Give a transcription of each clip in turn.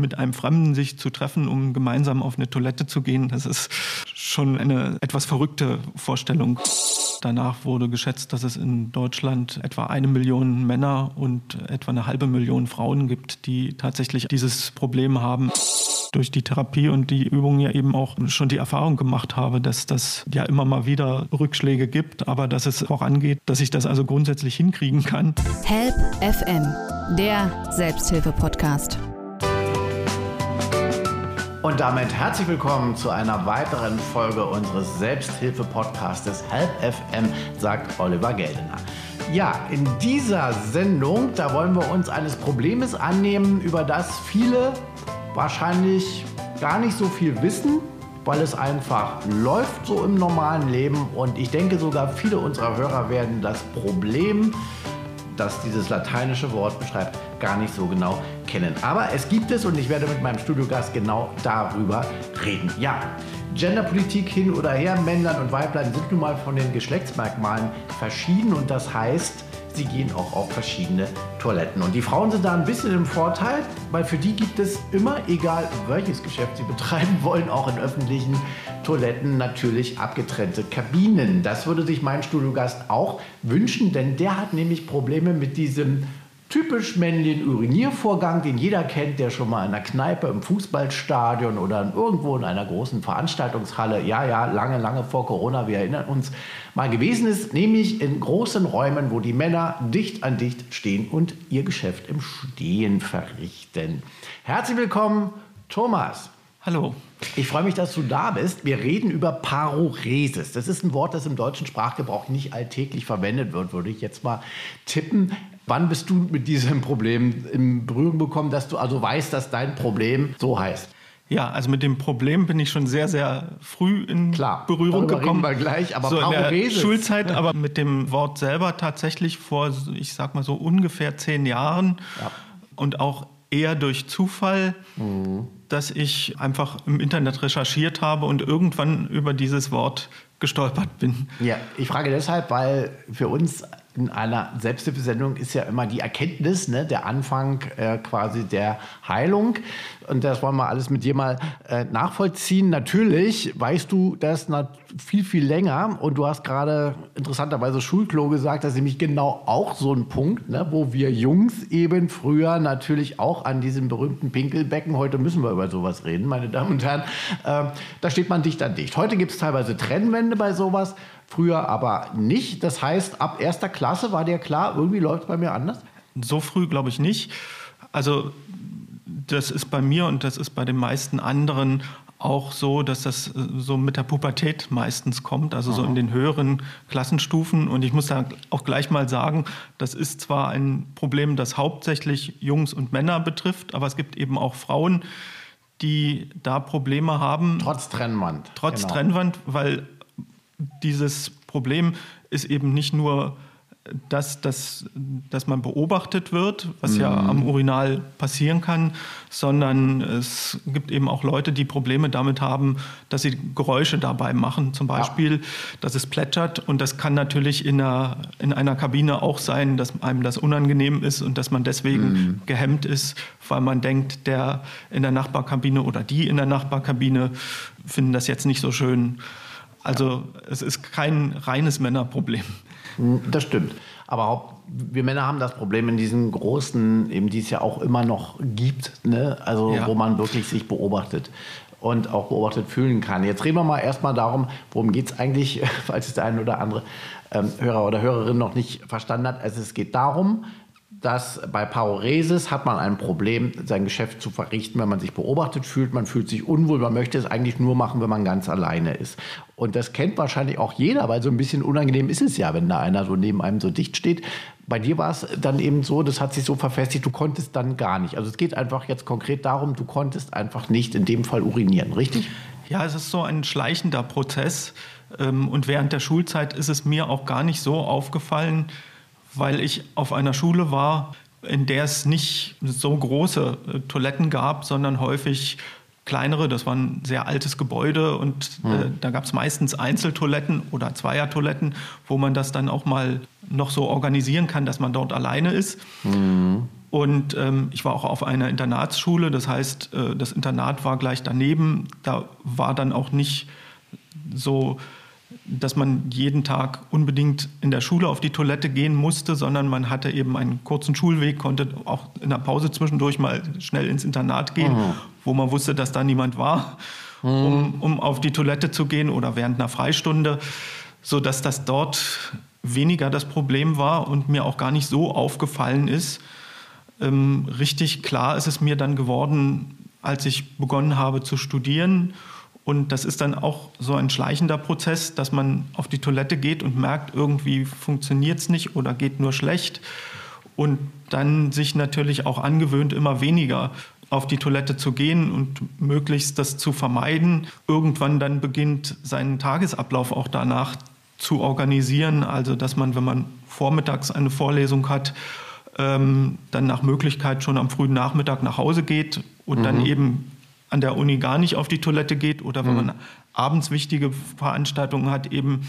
mit einem Fremden sich zu treffen, um gemeinsam auf eine Toilette zu gehen, das ist schon eine etwas verrückte Vorstellung. Danach wurde geschätzt, dass es in Deutschland etwa eine Million Männer und etwa eine halbe Million Frauen gibt, die tatsächlich dieses Problem haben durch die Therapie und die Übungen ja eben auch schon die Erfahrung gemacht habe, dass das ja immer mal wieder Rückschläge gibt, aber dass es vorangeht, dass ich das also grundsätzlich hinkriegen kann. Help FM, der Selbsthilfe-Podcast. Und damit herzlich willkommen zu einer weiteren Folge unseres Selbsthilfe-Podcastes Help FM, sagt Oliver Geldener. Ja, in dieser Sendung, da wollen wir uns eines Problems annehmen, über das viele wahrscheinlich gar nicht so viel wissen, weil es einfach läuft so im normalen Leben. Und ich denke sogar, viele unserer Hörer werden das Problem, das dieses lateinische Wort beschreibt, gar nicht so genau kennen. Aber es gibt es und ich werde mit meinem Studiogast genau darüber reden. Ja, Genderpolitik hin oder her, Männlein und Weiblein sind nun mal von den Geschlechtsmerkmalen verschieden und das heißt, sie gehen auch auf verschiedene Toiletten. Und die Frauen sind da ein bisschen im Vorteil, weil für die gibt es immer, egal welches Geschäft sie betreiben wollen, auch in öffentlichen Toiletten natürlich abgetrennte Kabinen. Das würde sich mein Studiogast auch wünschen, denn der hat nämlich Probleme mit diesem typisch männlichen Uriniervorgang, den jeder kennt, der schon mal in einer Kneipe im Fußballstadion oder irgendwo in einer großen Veranstaltungshalle, ja, ja, lange, lange vor Corona, wir erinnern uns, mal gewesen ist, nämlich in großen Räumen, wo die Männer dicht an dicht stehen und ihr Geschäft im Stehen verrichten. Herzlich willkommen, Thomas. Hallo. Ich freue mich, dass du da bist. Wir reden über Paroresis. Das ist ein Wort, das im deutschen Sprachgebrauch nicht alltäglich verwendet wird, würde ich jetzt mal tippen. Wann bist du mit diesem Problem in Berührung gekommen, dass du also weißt, dass dein Problem so heißt? Ja, also mit dem Problem bin ich schon sehr, sehr früh in Klar, Berührung gekommen. Wir gleich, aber so in der Schulzeit, aber mit dem Wort selber tatsächlich vor, ich sag mal so ungefähr zehn Jahren ja. und auch eher durch Zufall, mhm. Dass ich einfach im Internet recherchiert habe und irgendwann über dieses Wort gestolpert bin. Ja, ich frage deshalb, weil für uns in einer Selbsthilfesendung ist ja immer die Erkenntnis, ne, der Anfang äh, quasi der Heilung. Und das wollen wir alles mit dir mal äh, nachvollziehen. Natürlich weißt du das viel, viel länger. Und du hast gerade interessanterweise Schulklo gesagt, das ist nämlich genau auch so ein Punkt, ne, wo wir Jungs eben früher natürlich auch an diesem berühmten Pinkelbecken, heute müssen wir über sowas reden, meine Damen und Herren, äh, da steht man dicht an dicht. Heute gibt es teilweise Trennwände bei sowas früher aber nicht. Das heißt, ab erster Klasse war dir klar, irgendwie läuft es bei mir anders? So früh glaube ich nicht. Also das ist bei mir und das ist bei den meisten anderen auch so, dass das äh, so mit der Pubertät meistens kommt, also so in den höheren Klassenstufen. Und ich muss da auch gleich mal sagen, das ist zwar ein Problem, das hauptsächlich Jungs und Männer betrifft, aber es gibt eben auch Frauen, die da Probleme haben. Trotz Trennwand. Trotz genau. Trennwand, weil dieses Problem ist eben nicht nur das, dass, dass man beobachtet wird, was mhm. ja am Urinal passieren kann, sondern es gibt eben auch Leute, die Probleme damit haben, dass sie Geräusche dabei machen. Zum Beispiel, ja. dass es plätschert und das kann natürlich in einer, in einer Kabine auch sein, dass einem das unangenehm ist und dass man deswegen mhm. gehemmt ist, weil man denkt, der in der Nachbarkabine oder die in der Nachbarkabine finden das jetzt nicht so schön. Also es ist kein reines Männerproblem. Hm, das stimmt. Aber wir Männer haben das Problem in diesen großen, eben die es ja auch immer noch gibt, ne? also ja. wo man wirklich sich beobachtet und auch beobachtet fühlen kann. Jetzt reden wir mal erstmal darum, worum geht es eigentlich, falls es der eine oder andere ähm, Hörer oder Hörerin noch nicht verstanden hat. Also es geht darum, dass bei Paroresis hat man ein Problem, sein Geschäft zu verrichten, wenn man sich beobachtet fühlt. Man fühlt sich unwohl, man möchte es eigentlich nur machen, wenn man ganz alleine ist. Und das kennt wahrscheinlich auch jeder, weil so ein bisschen unangenehm ist es ja, wenn da einer so neben einem so dicht steht. Bei dir war es dann eben so, das hat sich so verfestigt, du konntest dann gar nicht. Also es geht einfach jetzt konkret darum, du konntest einfach nicht in dem Fall urinieren, richtig? Ja, es ist so ein schleichender Prozess. Ähm, und während der Schulzeit ist es mir auch gar nicht so aufgefallen, weil ich auf einer Schule war, in der es nicht so große äh, Toiletten gab, sondern häufig kleinere. Das war ein sehr altes Gebäude und äh, mhm. da gab es meistens Einzeltoiletten oder Zweiertoiletten, wo man das dann auch mal noch so organisieren kann, dass man dort alleine ist. Mhm. Und ähm, ich war auch auf einer Internatsschule, das heißt, äh, das Internat war gleich daneben. Da war dann auch nicht so, dass man jeden Tag unbedingt in der Schule auf die Toilette gehen musste, sondern man hatte eben einen kurzen Schulweg, konnte auch in der Pause zwischendurch mal schnell ins Internat gehen, mhm. wo man wusste, dass da niemand war, mhm. um, um auf die Toilette zu gehen oder während einer Freistunde, sodass das dort weniger das Problem war und mir auch gar nicht so aufgefallen ist. Ähm, richtig klar ist es mir dann geworden, als ich begonnen habe zu studieren und das ist dann auch so ein schleichender Prozess, dass man auf die Toilette geht und merkt, irgendwie funktioniert es nicht oder geht nur schlecht. Und dann sich natürlich auch angewöhnt, immer weniger auf die Toilette zu gehen und möglichst das zu vermeiden. Irgendwann dann beginnt seinen Tagesablauf auch danach zu organisieren. Also dass man, wenn man vormittags eine Vorlesung hat, ähm, dann nach Möglichkeit schon am frühen Nachmittag nach Hause geht und mhm. dann eben an der Uni gar nicht auf die Toilette geht oder wenn mhm. man abends wichtige Veranstaltungen hat, eben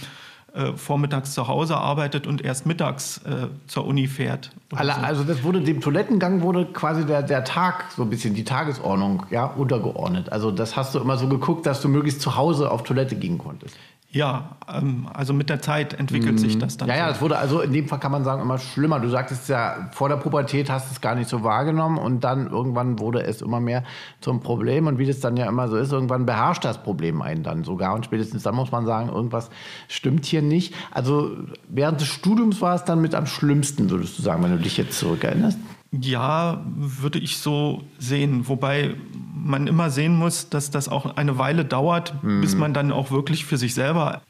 äh, vormittags zu Hause arbeitet und erst mittags äh, zur Uni fährt. Also, so. also das wurde dem Toilettengang wurde quasi der, der Tag so ein bisschen die Tagesordnung ja untergeordnet. Also das hast du immer so geguckt, dass du möglichst zu Hause auf Toilette gehen konntest. Ja, ähm, also mit der Zeit entwickelt mhm. sich das dann. Ja, ja, es wurde also in dem Fall kann man sagen immer schlimmer. Du sagtest ja, vor der Pubertät hast du es gar nicht so wahrgenommen und dann irgendwann wurde es immer mehr zum Problem und wie das dann ja immer so ist, irgendwann beherrscht das Problem einen dann sogar und spätestens dann muss man sagen, irgendwas stimmt hier nicht. Also während des Studiums war es dann mit am schlimmsten, würdest du sagen, wenn du dich jetzt zurückerinnerst? Ja, würde ich so sehen. Wobei man immer sehen muss, dass das auch eine Weile dauert, mhm. bis man dann auch wirklich für sich selber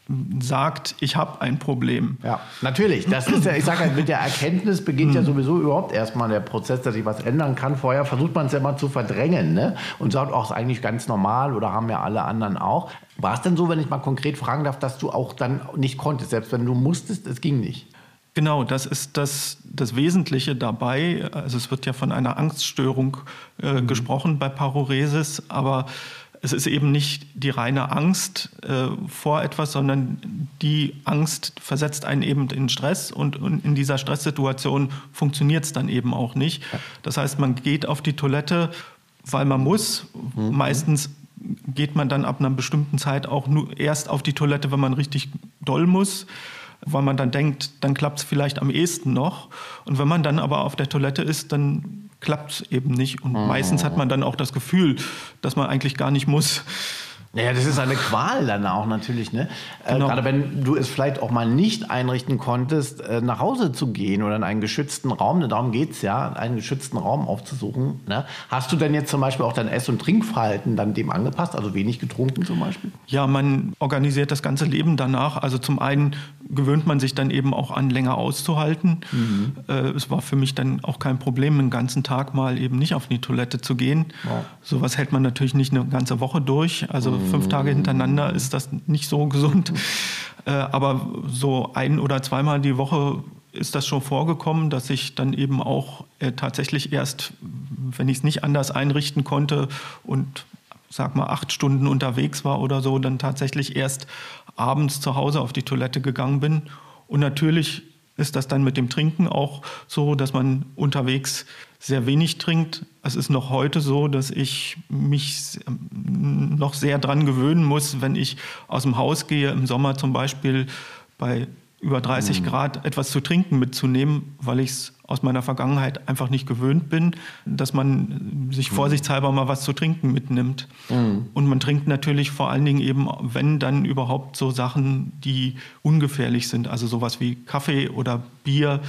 sagt, ich habe ein Problem. Ja, natürlich. Das ist ja, ich sage halt, mit der Erkenntnis beginnt ja mhm. sowieso überhaupt erstmal der Prozess, dass sich was ändern kann. Vorher versucht man es ja immer zu verdrängen ne? und sagt, auch ist eigentlich ganz normal oder haben ja alle anderen auch. War es denn so, wenn ich mal konkret fragen darf, dass du auch dann nicht konntest, selbst wenn du musstest, es ging nicht? Genau, das ist das, das Wesentliche dabei. Also es wird ja von einer Angststörung äh, mhm. gesprochen bei Paroresis, aber es ist eben nicht die reine Angst äh, vor etwas, sondern die Angst versetzt einen eben in Stress und, und in dieser Stresssituation funktioniert es dann eben auch nicht. Das heißt, man geht auf die Toilette, weil man muss. Mhm. Meistens geht man dann ab einer bestimmten Zeit auch nur erst auf die Toilette, wenn man richtig doll muss weil man dann denkt, dann klappt es vielleicht am ehesten noch. Und wenn man dann aber auf der Toilette ist, dann klappt es eben nicht. Und mhm. meistens hat man dann auch das Gefühl, dass man eigentlich gar nicht muss. Naja, das ist eine Qual dann auch natürlich, ne? Äh, genau. Äh, gerade wenn du es vielleicht auch mal nicht einrichten konntest, äh, nach Hause zu gehen oder in einen geschützten Raum, ne, darum geht es ja, einen geschützten Raum aufzusuchen. Ne? Hast du denn jetzt zum Beispiel auch dein Ess- und Trinkverhalten dann dem angepasst, also wenig getrunken zum Beispiel? Ja, man organisiert das ganze Leben danach. Also zum einen gewöhnt man sich dann eben auch an, länger auszuhalten. Mhm. Äh, es war für mich dann auch kein Problem, den ganzen Tag mal eben nicht auf die Toilette zu gehen. Wow. Sowas hält man natürlich nicht eine ganze Woche durch. Also mhm. Fünf Tage hintereinander ist das nicht so gesund. Äh, aber so ein oder zweimal die Woche ist das schon vorgekommen, dass ich dann eben auch äh, tatsächlich erst, wenn ich es nicht anders einrichten konnte und sag mal acht Stunden unterwegs war oder so, dann tatsächlich erst abends zu Hause auf die Toilette gegangen bin. Und natürlich ist das dann mit dem Trinken auch so, dass man unterwegs sehr wenig trinkt. Es ist noch heute so, dass ich mich noch sehr dran gewöhnen muss, wenn ich aus dem Haus gehe, im Sommer zum Beispiel bei über 30 mhm. Grad etwas zu trinken mitzunehmen, weil ich es aus meiner Vergangenheit einfach nicht gewöhnt bin, dass man sich mhm. vorsichtshalber mal was zu trinken mitnimmt. Mhm. Und man trinkt natürlich vor allen Dingen eben, wenn dann überhaupt so Sachen, die ungefährlich sind, also sowas wie Kaffee oder Bier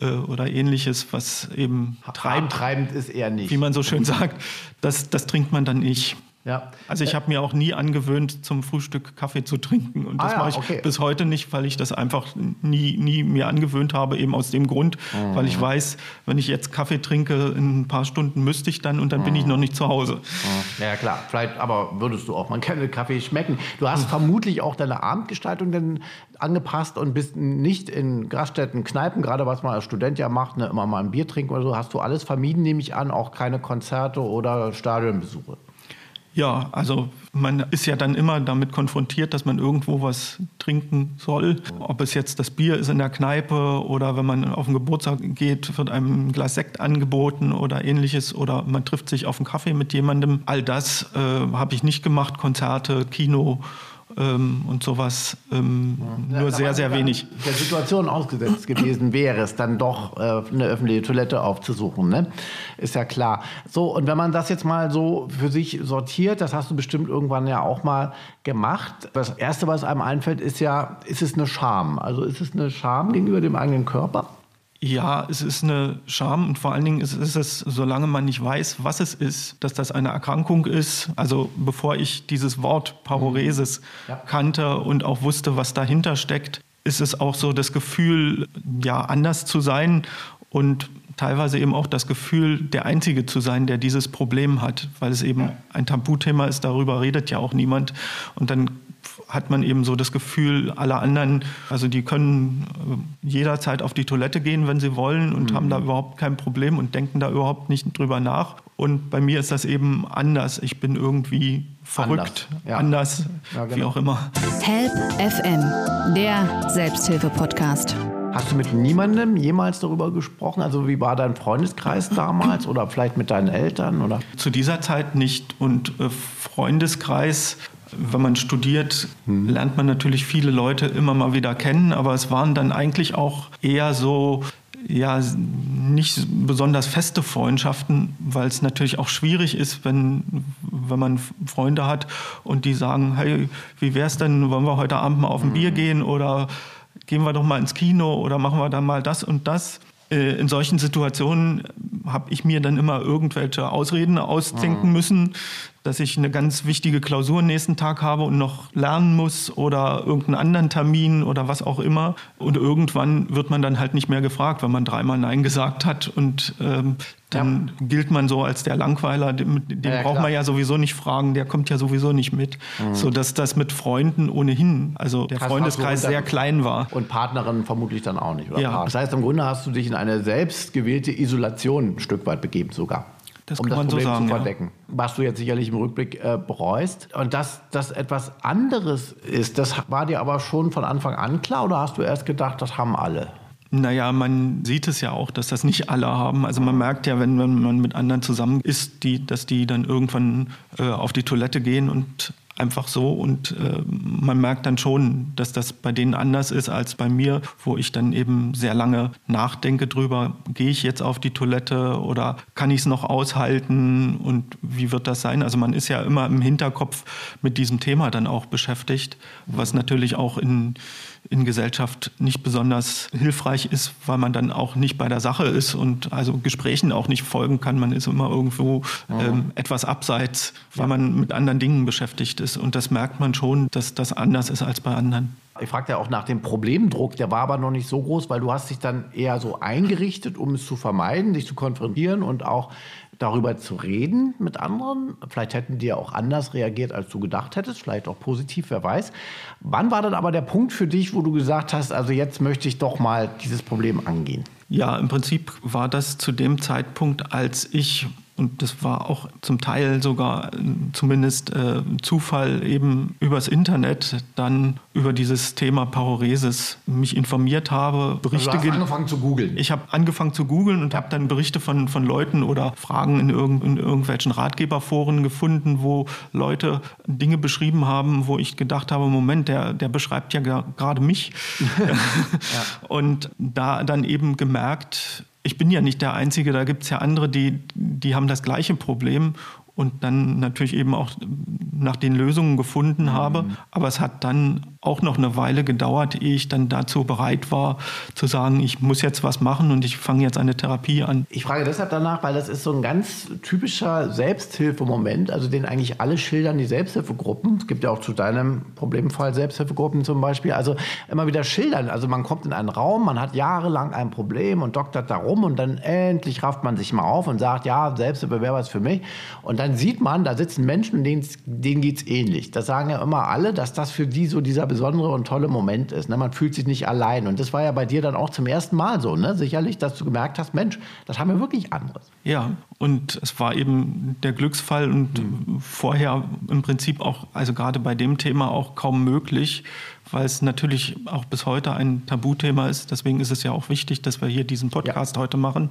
äh, oder ähnliches, was eben treibt. Treibend ist eher nicht. Wie man so schön sagt, das, das trinkt man dann nicht. Ja. Also ich habe mir auch nie angewöhnt, zum Frühstück Kaffee zu trinken. Und das ah, ja, mache ich okay. bis heute nicht, weil ich das einfach nie, nie mir angewöhnt habe, eben aus dem Grund, mhm. weil ich weiß, wenn ich jetzt Kaffee trinke, in ein paar Stunden müsste ich dann und dann mhm. bin ich noch nicht zu Hause. Mhm. Ja klar, vielleicht, aber würdest du auch mal gerne Kaffee schmecken. Du hast mhm. vermutlich auch deine Abendgestaltung dann angepasst und bist nicht in Gaststätten, Kneipen, gerade was man als Student ja macht, ne, immer mal ein Bier trinken oder so. Hast du alles vermieden, nehme ich an, auch keine Konzerte oder Stadionbesuche? Ja, also man ist ja dann immer damit konfrontiert, dass man irgendwo was trinken soll. Ob es jetzt das Bier ist in der Kneipe oder wenn man auf den Geburtstag geht, wird einem ein Glas Sekt angeboten oder ähnliches oder man trifft sich auf einen Kaffee mit jemandem. All das äh, habe ich nicht gemacht, Konzerte, Kino ähm, und sowas ähm, ja. nur sehr, sehr wenig. Der Situation ausgesetzt gewesen wäre es, dann doch äh, eine öffentliche Toilette aufzusuchen, ne? ist ja klar. So, und wenn man das jetzt mal so für sich sortiert, das hast du bestimmt irgendwann ja auch mal gemacht. Das Erste, was einem einfällt, ist ja, ist es eine Scham? Also ist es eine Scham gegenüber dem eigenen Körper? Ja, es ist eine Scham und vor allen Dingen ist, ist, es, solange man nicht weiß, was es ist, dass das eine Erkrankung ist. Also bevor ich dieses Wort Paroresis mhm. ja. kannte und auch wusste, was dahinter steckt, ist es auch so das Gefühl, ja, anders zu sein und teilweise eben auch das Gefühl, der Einzige zu sein, der dieses Problem hat, weil es eben ein Tabuthema ist, darüber redet ja auch niemand. Und dann hat man eben so das Gefühl, alle anderen, also die können äh, jederzeit auf die Toilette gehen, wenn sie wollen und mhm. haben da überhaupt kein Problem und denken da überhaupt nicht drüber nach. Und bei mir ist das eben anders. Ich bin irgendwie verrückt, anders, ja. anders ja, genau. wie auch immer. Help FM, der Selbsthilfe-Podcast. Hast du mit niemandem jemals darüber gesprochen? Also wie war dein Freundeskreis damals oder vielleicht mit deinen Eltern? Oder? Zu dieser Zeit nicht. Und äh, Freundeskreis wenn man studiert, hm. lernt man natürlich viele Leute immer mal wieder kennen, aber es waren dann eigentlich auch eher so ja nicht besonders feste Freundschaften, weil es natürlich auch schwierig ist, wenn, wenn man Freunde hat und die sagen, hey, wie wäre es denn, wollen wir heute Abend mal auf ein Bier hm. gehen oder gehen wir doch mal ins Kino oder machen wir dann mal das und das. Äh, in solchen Situationen habe ich mir dann immer irgendwelche Ausreden ausdenken mhm. müssen, dass ich eine ganz wichtige Klausur am nächsten Tag habe und noch lernen muss oder irgendeinen anderen Termin oder was auch immer. Und irgendwann wird man dann halt nicht mehr gefragt, wenn man dreimal Nein gesagt hat. Und ähm, dann ja. gilt man so als der Langweiler, den, den ja, braucht klar. man ja sowieso nicht fragen, der kommt ja sowieso nicht mit. Mhm. So dass das mit Freunden ohnehin, also der Freundeskreis sehr klein war. Und Partnerinnen vermutlich dann auch nicht. Oder ja. Das heißt, im Grunde hast du dich in eine selbstgewählte Isolation ein Stück weit begeben sogar. Das um das Problem so sagen, zu verdecken. Ja. Was du jetzt sicherlich im Rückblick äh, bereust. Und dass das etwas anderes ist, das war dir aber schon von Anfang an klar oder hast du erst gedacht, das haben alle? Naja, man sieht es ja auch, dass das nicht alle haben. Also man merkt ja, wenn, man mit anderen zusammen ist, die, dass die dann irgendwann äh, auf die Toilette gehen und einfach so und äh, man merkt dann schon, dass das bei denen anders ist als bei mir, wo ich dann eben sehr lange nachdenke drüber, gehe ich jetzt auf die Toilette oder kann ich es noch aushalten und wie wird das sein? Also man ist ja immer im Hinterkopf mit diesem Thema dann auch beschäftigt, was natürlich auch in in Gesellschaft nicht besonders hilfreich ist, weil man dann auch nicht bei der Sache ist und also Gesprächen auch nicht folgen kann. Man ist immer irgendwo ähm, etwas abseits, weil man mit anderen Dingen beschäftigt ist. Und das merkt man schon, dass das anders ist als bei anderen. Ich fragte ja auch nach dem Problemdruck, der war aber noch nicht so groß, weil du hast dich dann eher so eingerichtet, um es zu vermeiden, dich zu konfrontieren und auch darüber zu reden mit anderen. Vielleicht hätten die ja auch anders reagiert, als du gedacht hättest, vielleicht auch positiv, wer weiß. Wann war dann aber der Punkt für dich, wo du gesagt hast, also jetzt möchte ich doch mal dieses Problem angehen? Ja, im Prinzip war das zu dem Zeitpunkt, als ich und das war auch zum Teil sogar zumindest äh, Zufall eben übers Internet dann über dieses Thema Paroresis mich informiert habe, Berichte also du hast angefangen zu googeln. Ich habe angefangen zu googeln und habe dann Berichte von, von Leuten oder Fragen in, irg in irgendwelchen Ratgeberforen gefunden, wo Leute Dinge beschrieben haben, wo ich gedacht habe, Moment, der, der beschreibt ja gerade mich. ja. Und da dann eben gemerkt, ich bin ja nicht der Einzige, da gibt es ja andere, die, die haben das gleiche Problem und dann natürlich eben auch nach den Lösungen gefunden mhm. habe. Aber es hat dann auch noch eine Weile gedauert, ehe ich dann dazu bereit war, zu sagen, ich muss jetzt was machen und ich fange jetzt eine Therapie an. Ich frage deshalb danach, weil das ist so ein ganz typischer Selbsthilfemoment, also den eigentlich alle schildern, die Selbsthilfegruppen. Es gibt ja auch zu deinem Problemfall Selbsthilfegruppen zum Beispiel. Also immer wieder schildern. Also man kommt in einen Raum, man hat jahrelang ein Problem und doktert darum und dann endlich rafft man sich mal auf und sagt, ja, Selbsthilfe wäre was für mich. Und dann sieht man, da sitzen Menschen, denen, denen geht es ähnlich. Das sagen ja immer alle, dass das für die so dieser besondere und tolle Moment ist. Ne? Man fühlt sich nicht allein. Und das war ja bei dir dann auch zum ersten Mal so, ne? sicherlich, dass du gemerkt hast, Mensch, das haben wir wirklich anderes. Ja, und es war eben der Glücksfall und mhm. vorher im Prinzip auch, also gerade bei dem Thema auch kaum möglich, weil es natürlich auch bis heute ein Tabuthema ist. Deswegen ist es ja auch wichtig, dass wir hier diesen Podcast ja. heute machen,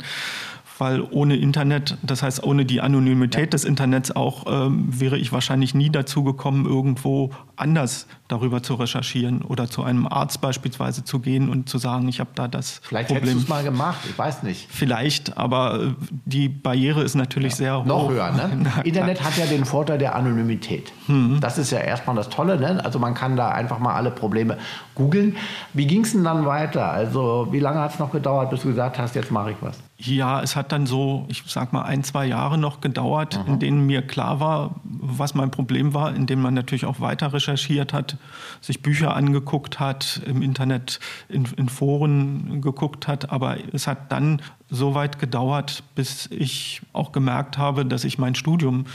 weil ohne Internet, das heißt ohne die Anonymität ja. des Internets auch, ähm, wäre ich wahrscheinlich nie dazu gekommen, irgendwo anders darüber zu recherchieren oder zu einem Arzt beispielsweise zu gehen und zu sagen, ich habe da das Vielleicht Problem. hättest du es mal gemacht, ich weiß nicht. Vielleicht, aber äh, die Barriere ist natürlich ja. sehr hoch. Noch höher, ne? Na, Internet hat ja den Vorteil der Anonymität. Mhm. Das ist ja erstmal das Tolle, ne? Also man kann da einfach mal alle Probleme googeln. Wie ging es denn dann weiter? Also wie lange hat es noch gedauert, bis du gesagt hast, jetzt mache ich was? Ja, es hat dann so, ich sag mal, ein, zwei Jahre noch gedauert, mhm. in denen mir klar war, was mein Problem war, in denen man natürlich auch weiter recherchiert hat, sich Bücher angeguckt hat, im Internet in, in Foren geguckt hat. Aber es hat dann so weit gedauert, bis ich auch gemerkt habe, dass ich mein Studium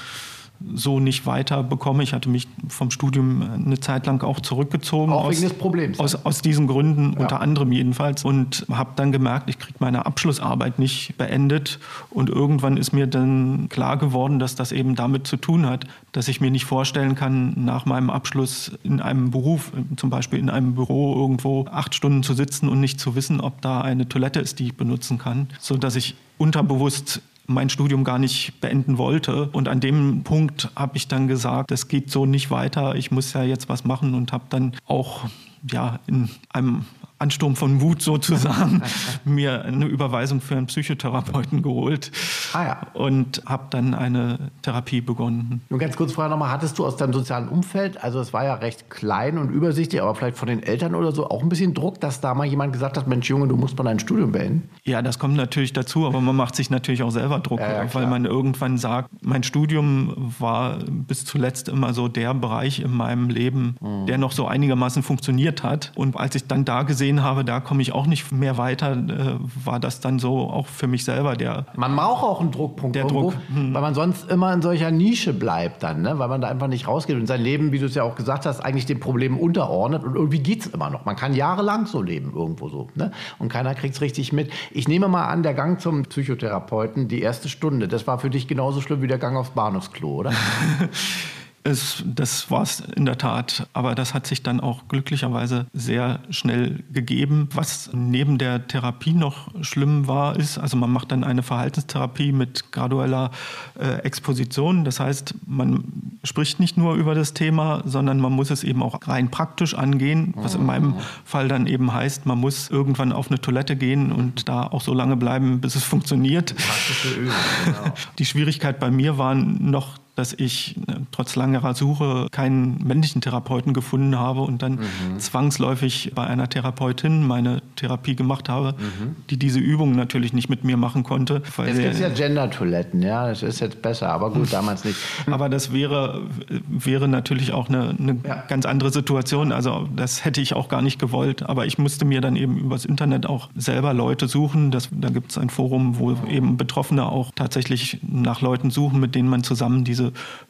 so nicht weiter bekomme. Ich hatte mich vom Studium eine Zeit lang auch zurückgezogen. Auch wegen des Problems. Aus, aus diesen Gründen, ja. unter anderem jedenfalls. Und habe dann gemerkt, ich kriege meine Abschlussarbeit nicht beendet. Und irgendwann ist mir dann klar geworden, dass das eben damit zu tun hat, dass ich mir nicht vorstellen kann, nach meinem Abschluss in einem Beruf, zum Beispiel in einem Büro irgendwo acht Stunden zu sitzen und nicht zu wissen, ob da eine Toilette ist, die ich benutzen kann. So dass ich unterbewusst mein Studium gar nicht beenden wollte. Und an dem Punkt habe ich dann gesagt, das geht so nicht weiter, ich muss ja jetzt was machen und habe dann auch ja, in einem Ansturm von Wut sozusagen mir eine Überweisung für einen Psychotherapeuten geholt ah, ja. und habe dann eine Therapie begonnen. Nur ganz kurz vorher nochmal, hattest du aus deinem sozialen Umfeld, also es war ja recht klein und übersichtlich, aber vielleicht von den Eltern oder so auch ein bisschen Druck, dass da mal jemand gesagt hat, Mensch Junge, du musst mal dein Studium beenden? Ja, das kommt natürlich dazu, aber man macht sich natürlich auch selber Druck, ja, ja, weil man irgendwann sagt, mein Studium war bis zuletzt immer so der Bereich in meinem Leben, mhm. der noch so einigermaßen funktioniert hat. Und als ich dann da gesehen gesehen habe, da komme ich auch nicht mehr weiter, äh, war das dann so auch für mich selber der. Man braucht auch einen Druckpunkt, der irgendwo, Druck, hm. weil man sonst immer in solcher Nische bleibt dann, ne? weil man da einfach nicht rausgeht und sein Leben, wie du es ja auch gesagt hast, eigentlich den Problemen unterordnet und irgendwie geht es immer noch. Man kann jahrelang so leben irgendwo so ne? und keiner kriegt es richtig mit. Ich nehme mal an, der Gang zum Psychotherapeuten, die erste Stunde, das war für dich genauso schlimm wie der Gang aufs Bahnhofsklo, oder? Es, das war es in der Tat, aber das hat sich dann auch glücklicherweise sehr schnell gegeben. Was neben der Therapie noch schlimm war, ist, also man macht dann eine Verhaltenstherapie mit gradueller äh, Exposition. Das heißt, man spricht nicht nur über das Thema, sondern man muss es eben auch rein praktisch angehen, was in meinem Fall dann eben heißt, man muss irgendwann auf eine Toilette gehen und da auch so lange bleiben, bis es funktioniert. Praktische Übung, genau. Die Schwierigkeit bei mir war noch dass ich äh, trotz langerer Suche keinen männlichen Therapeuten gefunden habe und dann mhm. zwangsläufig bei einer Therapeutin meine Therapie gemacht habe, mhm. die diese Übung natürlich nicht mit mir machen konnte. Es gibt ja Gender-Toiletten, ja, das ist jetzt besser, aber gut, damals nicht. Aber das wäre, wäre natürlich auch eine, eine ja. ganz andere Situation. Also das hätte ich auch gar nicht gewollt, aber ich musste mir dann eben übers Internet auch selber Leute suchen. Das, da gibt es ein Forum, wo eben Betroffene auch tatsächlich nach Leuten suchen, mit denen man zusammen diese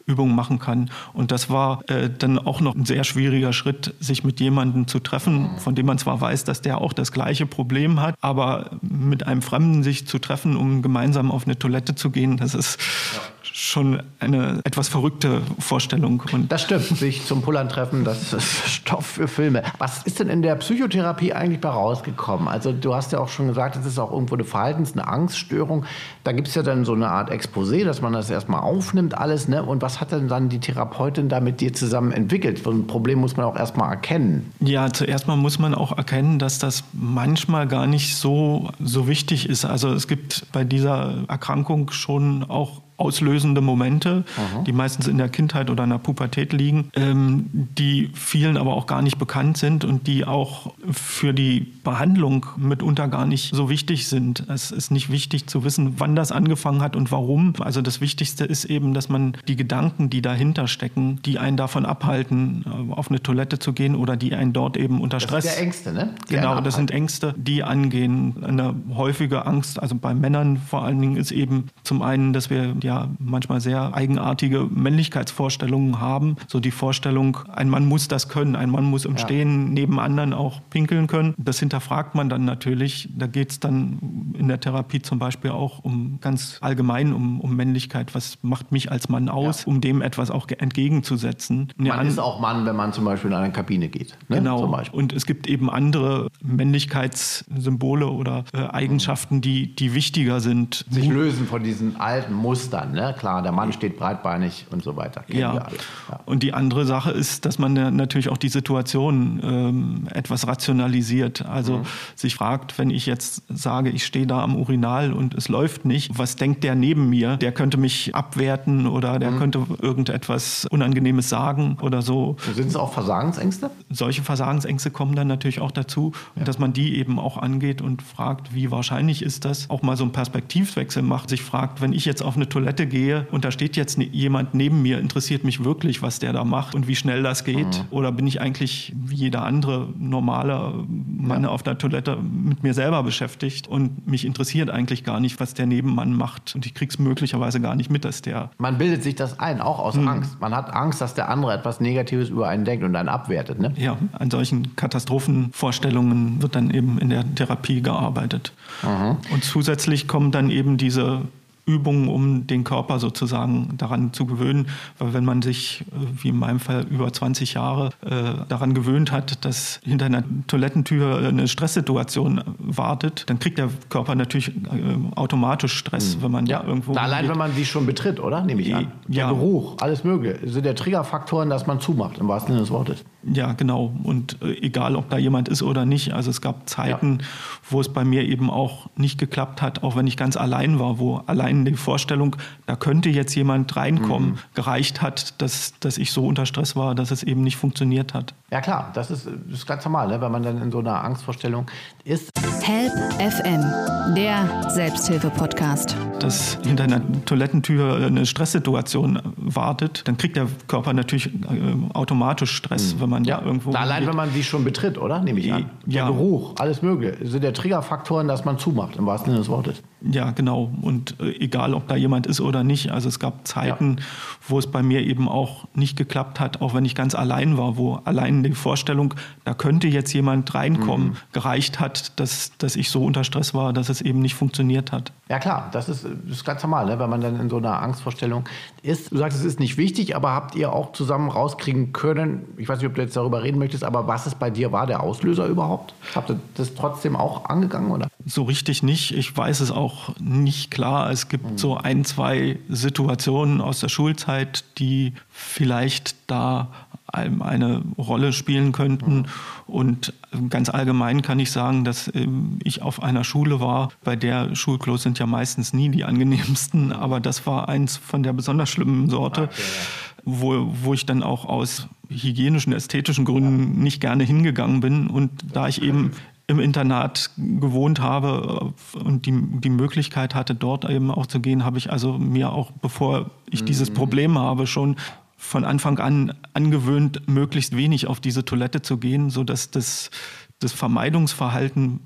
Übung machen kann. Und das war äh, dann auch noch ein sehr schwieriger Schritt, sich mit jemandem zu treffen, von dem man zwar weiß, dass der auch das gleiche Problem hat, aber mit einem Fremden sich zu treffen, um gemeinsam auf eine Toilette zu gehen, das ist ja schon eine etwas verrückte Vorstellung. Und das stimmt, sich zum Pullern treffen, das ist Stoff für Filme. Was ist denn in der Psychotherapie eigentlich bei rausgekommen? Also du hast ja auch schon gesagt, es ist auch irgendwo eine Verhaltens-, eine Angststörung. Da gibt es ja dann so eine Art Exposé, dass man das erstmal aufnimmt alles. Ne? Und was hat denn dann die Therapeutin da mit dir zusammen entwickelt? So ein Problem muss man auch erstmal erkennen. Ja, zuerst mal muss man auch erkennen, dass das manchmal gar nicht so, so wichtig ist. Also es gibt bei dieser Erkrankung schon auch auslösende Momente, Aha. die meistens in der Kindheit oder in der Pubertät liegen, ähm, die vielen aber auch gar nicht bekannt sind und die auch für die Behandlung mitunter gar nicht so wichtig sind. Es ist nicht wichtig zu wissen, wann das angefangen hat und warum. Also das Wichtigste ist eben, dass man die Gedanken, die dahinter stecken, die einen davon abhalten, äh, auf eine Toilette zu gehen oder die einen dort eben unter Stress. Das sind Ängste, ne? Die genau, das sind Ängste, die angehen. Eine häufige Angst, also bei Männern vor allen Dingen, ist eben zum einen, dass wir die ja manchmal sehr eigenartige Männlichkeitsvorstellungen haben. So die Vorstellung, ein Mann muss das können, ein Mann muss im ja. Stehen neben anderen auch pinkeln können. Das hinterfragt man dann natürlich. Da geht es dann in der Therapie zum Beispiel auch um ganz allgemein um, um Männlichkeit. Was macht mich als Mann aus, ja. um dem etwas auch entgegenzusetzen? Man ist auch Mann, wenn man zum Beispiel in eine Kabine geht. Ne? Genau. Und es gibt eben andere Männlichkeitssymbole oder äh, Eigenschaften, die, die wichtiger sind. Sich lösen von diesen alten Mustern. Ne? Klar, der Mann steht breitbeinig und so weiter. Ja. ja. Und die andere Sache ist, dass man natürlich auch die Situation ähm, etwas rationalisiert. Also mhm. sich fragt, wenn ich jetzt sage, ich stehe da am Urinal und es läuft nicht, was denkt der neben mir? Der könnte mich abwerten oder der mhm. könnte irgendetwas Unangenehmes sagen oder so. Sind es auch Versagensängste? Solche Versagensängste kommen dann natürlich auch dazu, ja. dass man die eben auch angeht und fragt, wie wahrscheinlich ist das? Auch mal so einen Perspektivwechsel macht, sich fragt, wenn ich jetzt auf eine Toilette gehe und da steht jetzt ne-, jemand neben mir, interessiert mich wirklich, was der da macht und wie schnell das geht? Mhm. Oder bin ich eigentlich wie jeder andere normale Mann ja. auf der Toilette mit mir selber beschäftigt und mich interessiert eigentlich gar nicht, was der Nebenmann macht und ich krieg's möglicherweise gar nicht mit, dass der... Man bildet sich das ein, auch aus mhm. Angst. Man hat Angst, dass der andere etwas Negatives über einen denkt und einen abwertet. Ne? Ja, an solchen Katastrophenvorstellungen wird dann eben in der Therapie gearbeitet. Mhm. Und zusätzlich kommen dann eben diese Übungen, um den Körper sozusagen daran zu gewöhnen. Weil wenn man sich, äh, wie in meinem Fall, über 20 Jahre äh, daran gewöhnt hat, dass hinter einer Toilettentür eine Stresssituation wartet, dann kriegt der Körper natürlich äh, automatisch Stress, mhm. wenn man ja irgendwo. Na, allein wenn man die schon betritt, oder? Nehme ich an. Der ja. Geruch, alles Mögliche. Sind der Triggerfaktoren, dass man zumacht, im wahrsten Sinne des Wortes. Ja, genau. Und äh, egal, ob da jemand ist oder nicht. Also es gab Zeiten, ja. wo es bei mir eben auch nicht geklappt hat, auch wenn ich ganz allein war, wo allein die Vorstellung, da könnte jetzt jemand reinkommen, mhm. gereicht hat, dass, dass ich so unter Stress war, dass es eben nicht funktioniert hat. Ja klar, das ist, das ist ganz normal, ne? wenn man dann in so einer Angstvorstellung ist. Help FM, der Selbsthilfe-Podcast. Dass hinter einer Toilettentür eine Stresssituation wartet, dann kriegt der Körper natürlich äh, automatisch Stress, mhm. wenn man ja, irgendwo. Na, allein geht. wenn man die schon betritt, oder? Nehme ich an. Der ja. Geruch, alles Mögliche. Sind der Triggerfaktoren, dass man zumacht, im wahrsten Sinne des Wortes. Ja, genau. Und äh, egal, ob da jemand ist oder nicht. Also es gab Zeiten, ja. wo es bei mir eben auch nicht geklappt hat, auch wenn ich ganz allein war, wo allein die Vorstellung, da könnte jetzt jemand reinkommen, mhm. gereicht hat, dass, dass ich so unter Stress war, dass es eben nicht funktioniert hat. Ja klar, das ist, das ist ganz normal, ne? wenn man dann in so einer Angstvorstellung ist. Du sagst, es ist nicht wichtig, aber habt ihr auch zusammen rauskriegen können, ich weiß nicht, ob du jetzt darüber reden möchtest, aber was es bei dir war, der Auslöser überhaupt? Habt ihr das trotzdem auch angegangen, oder? So richtig nicht. Ich weiß es auch nicht klar. Es gibt mhm. so ein, zwei Situationen aus der Schulzeit, die vielleicht da eine Rolle spielen könnten. Und ganz allgemein kann ich sagen, dass ähm, ich auf einer Schule war, bei der Schulklos sind ja meistens nie die angenehmsten, aber das war eins von der besonders schlimmen Sorte. Okay, ja. Wo, wo ich dann auch aus hygienischen, ästhetischen Gründen nicht gerne hingegangen bin. Und da ich eben im Internat gewohnt habe äh, und die, die Möglichkeit hatte, dort eben auch zu gehen, habe ich also mir auch, bevor ich dieses mhm. Problem habe, schon von Anfang an angewöhnt, möglichst wenig auf diese Toilette zu gehen, sodass das, das Vermeidungsverhalten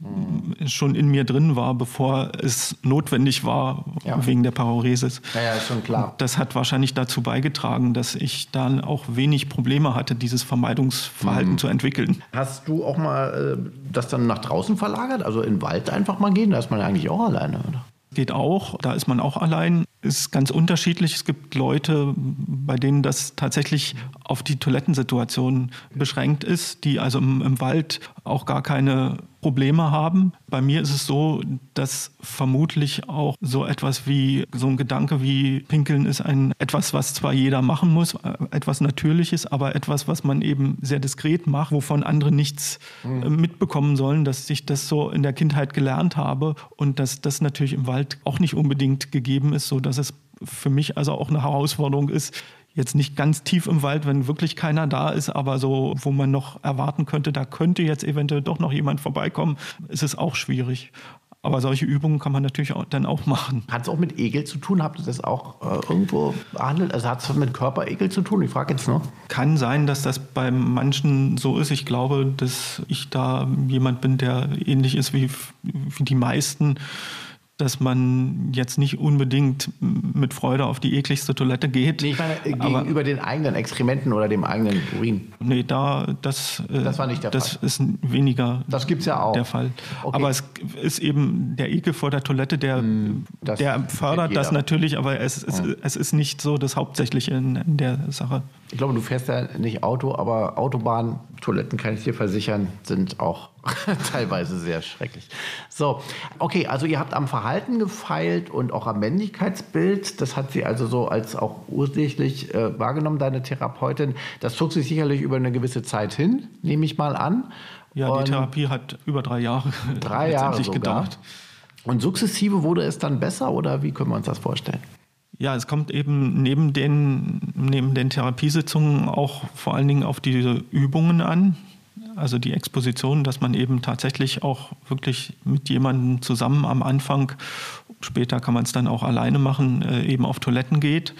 mhm. schon in mir drin war, bevor es notwendig war ja. wegen der Paroresis. Ja, ja, ist schon klar. Das hat wahrscheinlich dazu beigetragen, dass ich dann auch wenig Probleme hatte, dieses Vermeidungsverhalten mhm. zu entwickeln. Hast du auch mal äh, das dann nach draußen verlagert, also in den Wald einfach mal gehen? Da ist man ja eigentlich auch alleine, oder? Geht auch, da ist man auch allein ist ganz unterschiedlich. Es gibt Leute, bei denen das tatsächlich auf die Toilettensituation beschränkt ist, die also im, im, Wald auch gar keine Probleme haben. Bei mir ist es so, dass vermutlich auch so etwas wie so ein Gedanke wie Pinkeln ist ein etwas, was zwar jeder machen muss, etwas Natürliches, aber etwas, was man eben sehr diskret macht, wovon andere nichts mhm. mitbekommen sollen, dass ich das so in der Kindheit gelernt habe und dass das natürlich im Wald auch nicht unbedingt gegeben ist, so dass es für mich also auch eine Herausforderung ist, jetzt nicht ganz tief im Wald, wenn wirklich keiner da ist, aber so, wo man noch erwarten könnte, da könnte jetzt eventuell doch noch jemand vorbeikommen, ist es auch schwierig. Aber solche Übungen kann man natürlich auch, dann auch machen. Hat es auch mit Egel zu tun? Habt ihr das auch äh, irgendwo behandelt? Also hat es mit Körperegel zu tun? Ich frage jetzt nur. Kann sein, dass das bei manchen so ist. Ich glaube, dass ich da jemand bin, der ähnlich ist wie, wie die meisten dass man jetzt nicht unbedingt mit Freude auf die ekligste Toilette geht. Nee, ich meine, äh, aber- gegenüber den eigenen Exkrementen oder dem eigenen Urin. Nee, da, das, äh, Das war nicht der das Fall. ist weniger Das gibt's ja auch. der Fall. Okay. Aber es ist eben der Ekel vor der Toilette, der, das der fördert das natürlich, aber es, es, es ist nicht so das Hauptsächliche in, in der Sache. Ich glaube, du fährst ja nicht Auto, aber Autobahntoiletten, kann ich dir versichern, sind auch teilweise sehr schrecklich. So, okay, also ihr habt am Verhalten gefeilt und auch am Männlichkeitsbild. Das hat sie also so als auch ursächlich äh, wahrgenommen, deine Therapeutin. Das zog sich sicherlich über eine gewisse Zeit hin, nehme ich mal an. Ja, Und die Therapie hat über drei Jahre drei Jahre sogar. gedauert. Und sukzessive wurde es dann besser oder wie können wir uns das vorstellen? Ja, es kommt eben neben den, neben den Therapiesitzungen auch vor allen Dingen auf diese Übungen an. Also die Exposition, dass man eben tatsächlich auch wirklich mit jemandem zusammen am Anfang, später kann man es dann auch alleine machen, äh, eben auf Toiletten geht. Äh,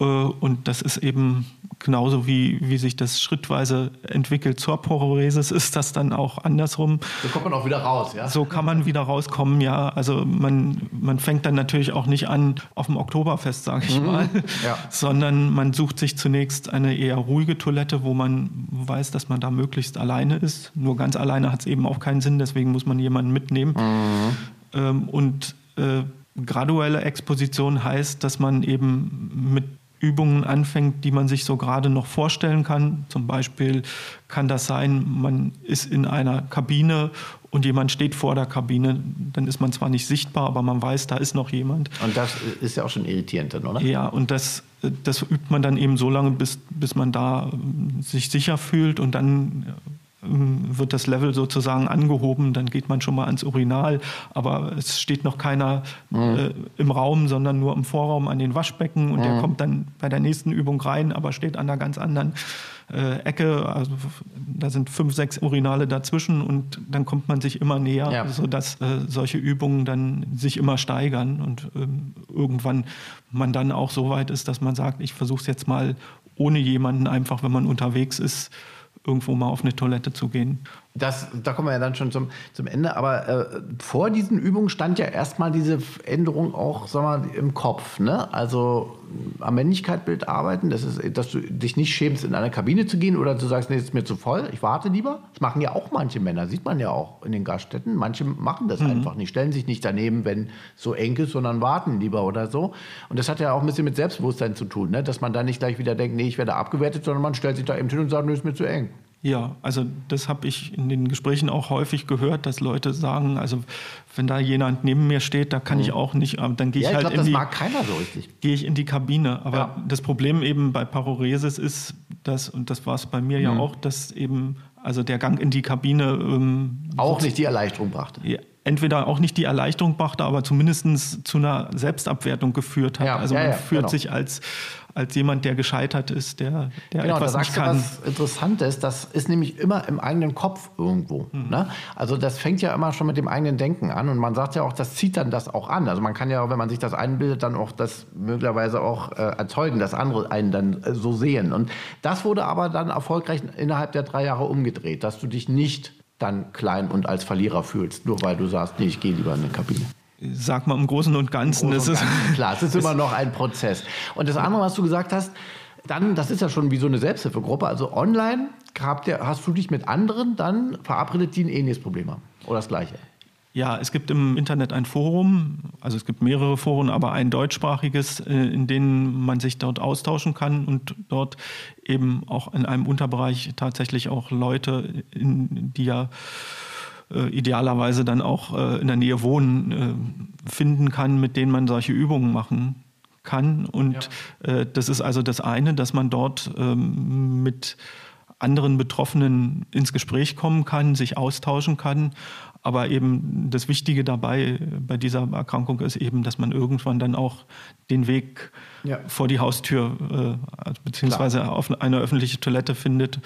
Und das ist eben genauso wie, wie sich das schrittweise entwickelt zur Pororesis, ist das dann auch andersrum. So kommt man auch wieder raus, ja? So kann man wieder rauskommen, ja. Also man, man fängt dann natürlich auch nicht an auf dem Oktoberfest, sage ich mal, Ja. sondern man sucht sich zunächst eine eher ruhige Toilette, wo man weiß, dass man da möglichst alleine ist. Nur ganz alleine hat es eben auch keinen Sinn, deswegen muss man jemanden mitnehmen. Ähm, und äh, graduelle Exposition heißt, dass man eben mit Übungen anfängt, die man sich so gerade noch vorstellen kann. Zum Beispiel kann das sein, man ist in einer Kabine und jemand steht vor der Kabine. Dann ist man zwar nicht sichtbar, aber man weiß, da ist noch jemand. Und das ist ja auch schon irritierend dann, oder? Ja, und das, das übt man dann eben so lange, bis, bis man da sich sicher fühlt und dann wird das Level sozusagen angehoben, dann geht man schon mal ans Urinal, aber es steht noch keiner äh, im Raum, sondern nur im Vorraum an den Waschbecken. Und der kommt dann bei der nächsten Übung rein, aber steht an einer ganz anderen äh, Ecke, also da sind fünf, sechs Urinale dazwischen und dann kommt man sich immer näher, Ja. sodass äh, solche Übungen dann sich immer steigern. Und ähm, irgendwann man dann auch so weit ist, dass man sagt, ich versuche es jetzt mal ohne jemanden einfach, wenn man unterwegs ist, irgendwo mal auf eine Toilette zu gehen. Das, da kommen wir ja dann schon zum, zum Ende. Aber äh, vor diesen Übungen stand ja erstmal diese Änderung auch sag mal, im Kopf. Ne? Also am Männlichkeitsbild arbeiten, das ist, dass du dich nicht schämst, in eine Kabine zu gehen oder du sagst, nee, ist mir zu voll, ich warte lieber. Das machen ja auch manche Männer, sieht man ja auch in den Gaststätten. Manche machen das einfach nicht, stellen sich nicht daneben, wenn es so eng ist, sondern warten lieber oder so. Und das hat ja auch ein bisschen mit Selbstbewusstsein zu tun, ne? dass man da nicht gleich wieder denkt, nee, ich werde abgewertet, sondern man stellt sich da eben hin und sagt, nee, ist mir zu eng. Ja, also das habe ich in den Gesprächen auch häufig gehört, dass Leute sagen, also wenn da jemand neben mir steht, da kann ich auch nicht, aber dann gehe Ja, ich ich halt glaube, in das die, mag keiner so richtig. gehe ich in die Kabine. Aber Ja. das Problem eben bei Paroresis ist, dass, und das war es bei mir ja Mhm. auch, dass eben, also der Gang in die Kabine ähm, Auch nicht die Erleichterung brachte. ja, entweder auch nicht die Erleichterung brachte, aber zumindest zu einer Selbstabwertung geführt hat. Ja, also ja, man ja, führt genau. sich als, als jemand, der gescheitert ist, der, der Genau, da etwas nicht sagst du kann. was Interessantes. Das ist nämlich immer im eigenen Kopf irgendwo. Mhm. Ne? Also das fängt ja immer schon mit dem eigenen Denken an. Und man sagt ja auch, das zieht dann das auch an. Also man kann ja, wenn man sich das einbildet, dann auch das möglicherweise auch äh, erzeugen, dass andere einen dann äh, so sehen. Und das wurde aber dann erfolgreich innerhalb der drei Jahre umgedreht, dass du dich nicht dann klein und als Verlierer fühlst, nur weil du sagst, nee, ich gehe lieber in eine Kabine. Sag mal im Großen und Ganzen, das Groß und ist, Ganzen, Klar, es ist immer noch ein Prozess. Und das andere, was du gesagt hast, dann, das ist ja schon wie so eine Selbsthilfegruppe. Also online habt ihr, hast du dich mit anderen dann verabredet, die ein ähnliches Problem haben. Oder das gleiche. Ja, es gibt im Internet ein Forum, also es gibt mehrere Foren, aber ein deutschsprachiges, äh, in denen man sich dort austauschen kann und dort eben auch in einem Unterbereich tatsächlich auch Leute, in, die ja äh, idealerweise dann auch äh, in der Nähe wohnen, äh, finden kann, mit denen man solche Übungen machen kann. Und äh, das ist also das eine, dass man dort ähm, mit anderen Betroffenen ins Gespräch kommen kann, sich austauschen kann. Aber eben das Wichtige dabei bei dieser Erkrankung ist eben, dass man irgendwann dann auch den Weg Ja. vor die Haustür äh, also beziehungsweise auf eine öffentliche Toilette findet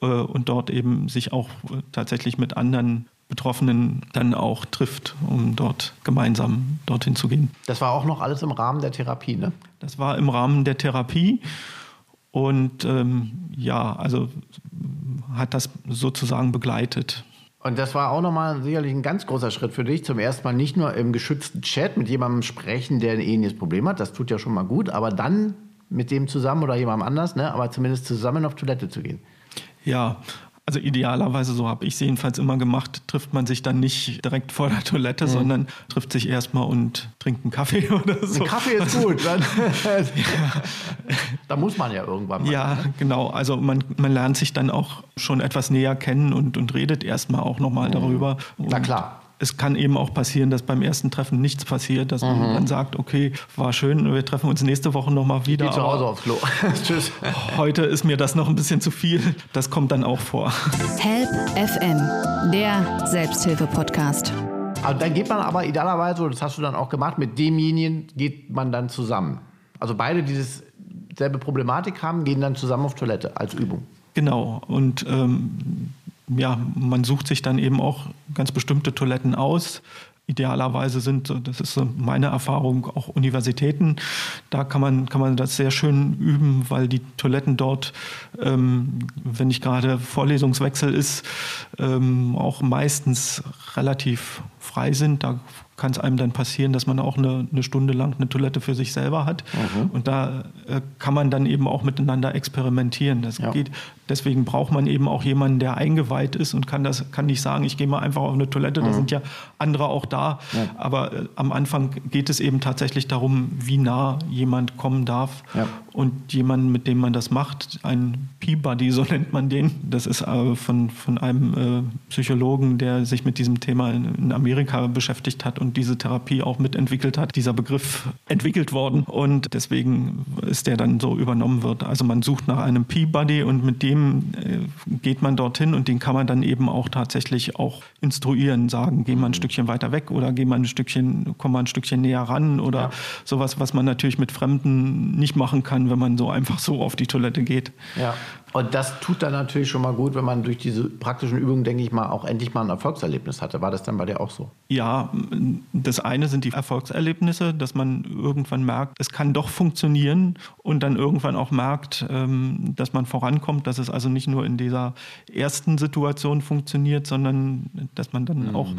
äh, und dort eben sich auch äh, tatsächlich mit anderen Betroffenen dann auch trifft, um dort gemeinsam dorthin zu gehen. Das war auch noch alles im Rahmen der Therapie, ne? Das war im Rahmen der Therapie und ähm, ja, also hat das sozusagen begleitet. Und das war auch nochmal sicherlich ein ganz großer Schritt für dich. Zum ersten Mal nicht nur im geschützten Chat mit jemandem sprechen, der ein ähnliches Problem hat. Das tut ja schon mal gut. Aber dann mit dem zusammen oder jemandem anders, ne? aber zumindest zusammen auf Toilette zu gehen. Ja, also idealerweise, so habe ich es jedenfalls immer gemacht, trifft man sich dann nicht direkt vor der Toilette, mhm. sondern trifft sich erstmal und trinkt einen Kaffee oder so. Ein Kaffee ist gut. Dann, da muss man ja irgendwann mal. Ja, ne? genau. Also man, man lernt sich dann auch schon etwas näher kennen und, und redet erstmal auch nochmal mhm. darüber. Und Na klar es kann eben auch passieren, dass beim ersten Treffen nichts passiert, dass man mhm. dann sagt, okay, war schön, wir treffen uns nächste Woche nochmal wieder. Ich geh zu Hause aufs Klo. Tschüss. Heute ist mir das noch ein bisschen zu viel. Das kommt dann auch vor. Help FM, der Selbsthilfe-Podcast. Also dann geht man aber idealerweise, das hast du dann auch gemacht, mit demjenigen geht man dann zusammen. Also beide, die dieselbe Problematik haben, gehen dann zusammen auf Toilette als Übung. Genau. Und ähm, ja, man sucht sich dann eben auch ganz bestimmte Toiletten aus. Idealerweise sind, das ist meine Erfahrung, auch Universitäten. Da kann man, kann man das sehr schön üben, weil die Toiletten dort, ähm, wenn nicht gerade Vorlesungswechsel ist, ähm, auch meistens relativ frei sind. Da kann es einem dann passieren, dass man auch eine, eine, Stunde lang eine Toilette für sich selber hat. Mhm. Und da äh, kann man dann eben auch miteinander experimentieren. Das ja. geht. Deswegen braucht man eben auch jemanden, der eingeweiht ist und kann das kann nicht sagen, ich gehe mal einfach auf eine Toilette. Mhm. Da sind ja andere auch da. Ja. Aber äh, am Anfang geht es eben tatsächlich darum, wie nah jemand kommen darf. Ja. Und jemanden, mit dem man das macht, ein P-Buddy, so nennt man den. Das ist äh, von, von einem äh, Psychologen, der sich mit diesem Thema in, in Amerika beschäftigt hat und und diese Therapie auch mitentwickelt hat, dieser Begriff entwickelt worden und deswegen ist der dann so übernommen wird. Also man sucht nach einem P-Buddy und mit dem äh, geht man dorthin und den kann man dann eben auch tatsächlich auch instruieren, sagen, geh mal ein Stückchen weiter weg oder geh mal ein Stückchen, komm mal ein Stückchen näher ran oder ja. sowas, was man natürlich mit Fremden nicht machen kann, wenn man so einfach so auf die Toilette geht. Ja. Und das tut dann natürlich schon mal gut, wenn man durch diese praktischen Übungen, denke ich mal, auch endlich mal ein Erfolgserlebnis hatte. War das dann bei dir auch so? Ja, das eine sind die Erfolgserlebnisse, dass man irgendwann merkt, es kann doch funktionieren und dann irgendwann auch merkt, ähm, dass man vorankommt, dass es also nicht nur in dieser ersten Situation funktioniert, sondern dass man dann mhm. auch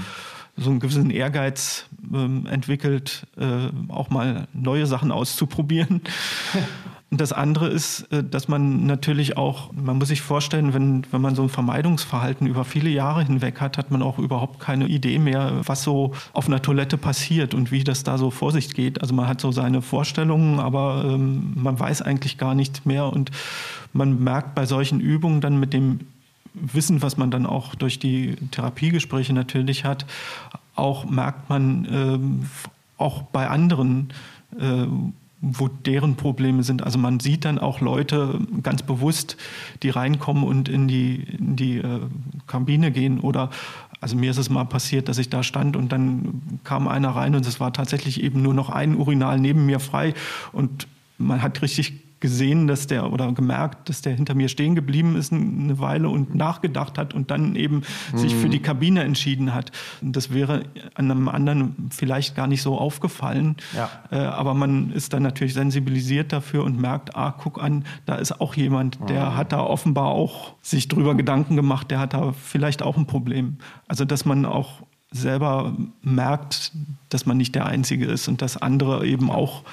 so einen gewissen Ehrgeiz ähm, entwickelt, äh, auch mal neue Sachen auszuprobieren. Das andere ist, äh, dass man natürlich auch, man muss sich vorstellen, wenn, wenn man so ein Vermeidungsverhalten über viele Jahre hinweg hat, hat man auch überhaupt keine Idee mehr, was so auf einer Toilette passiert und wie das da so vor sich geht. Also man hat so seine Vorstellungen, aber ähm, man weiß eigentlich gar nichts mehr und man merkt bei solchen Übungen dann mit dem Wissen, was man dann auch durch die Therapiegespräche natürlich hat, auch merkt man ähm, auch bei anderen, äh, wo deren Probleme sind. Also man sieht dann auch Leute ganz bewusst, die reinkommen und in die, in die äh, Kabine gehen oder also mir ist es mal passiert, dass ich da stand und dann kam einer rein und es war tatsächlich eben nur noch ein Urinal neben mir frei und man hat richtig gesehen, dass der oder gemerkt, dass der hinter mir stehen geblieben ist eine Weile und nachgedacht hat und dann eben mhm. sich für die Kabine entschieden hat. Das wäre an einem anderen vielleicht gar nicht so aufgefallen. Ja. Äh, aber man ist dann natürlich sensibilisiert dafür und merkt, ah, guck an, da ist auch jemand, der mhm. hat da offenbar auch sich drüber Gedanken gemacht, der hat da vielleicht auch ein Problem. Also dass man auch selber merkt, dass man nicht der Einzige ist und dass andere eben auch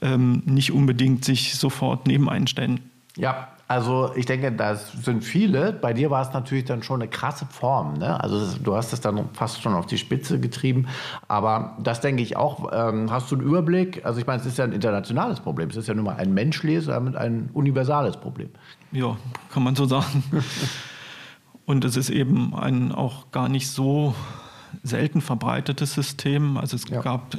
ähm, nicht unbedingt sich sofort neben einstellen. Ja, also ich denke, das sind viele. Bei dir war es natürlich dann schon eine krasse Form. Ne? Also du hast es dann fast schon auf die Spitze getrieben. Aber das denke ich auch. Ähm, hast du einen Überblick? Also ich meine, es ist ja ein internationales Problem. Es ist ja nur mal ein menschliches, damit ein universales Problem. Ja, kann man so sagen. Und es ist eben ein auch gar nicht so selten verbreitetes System. Also es ja. gab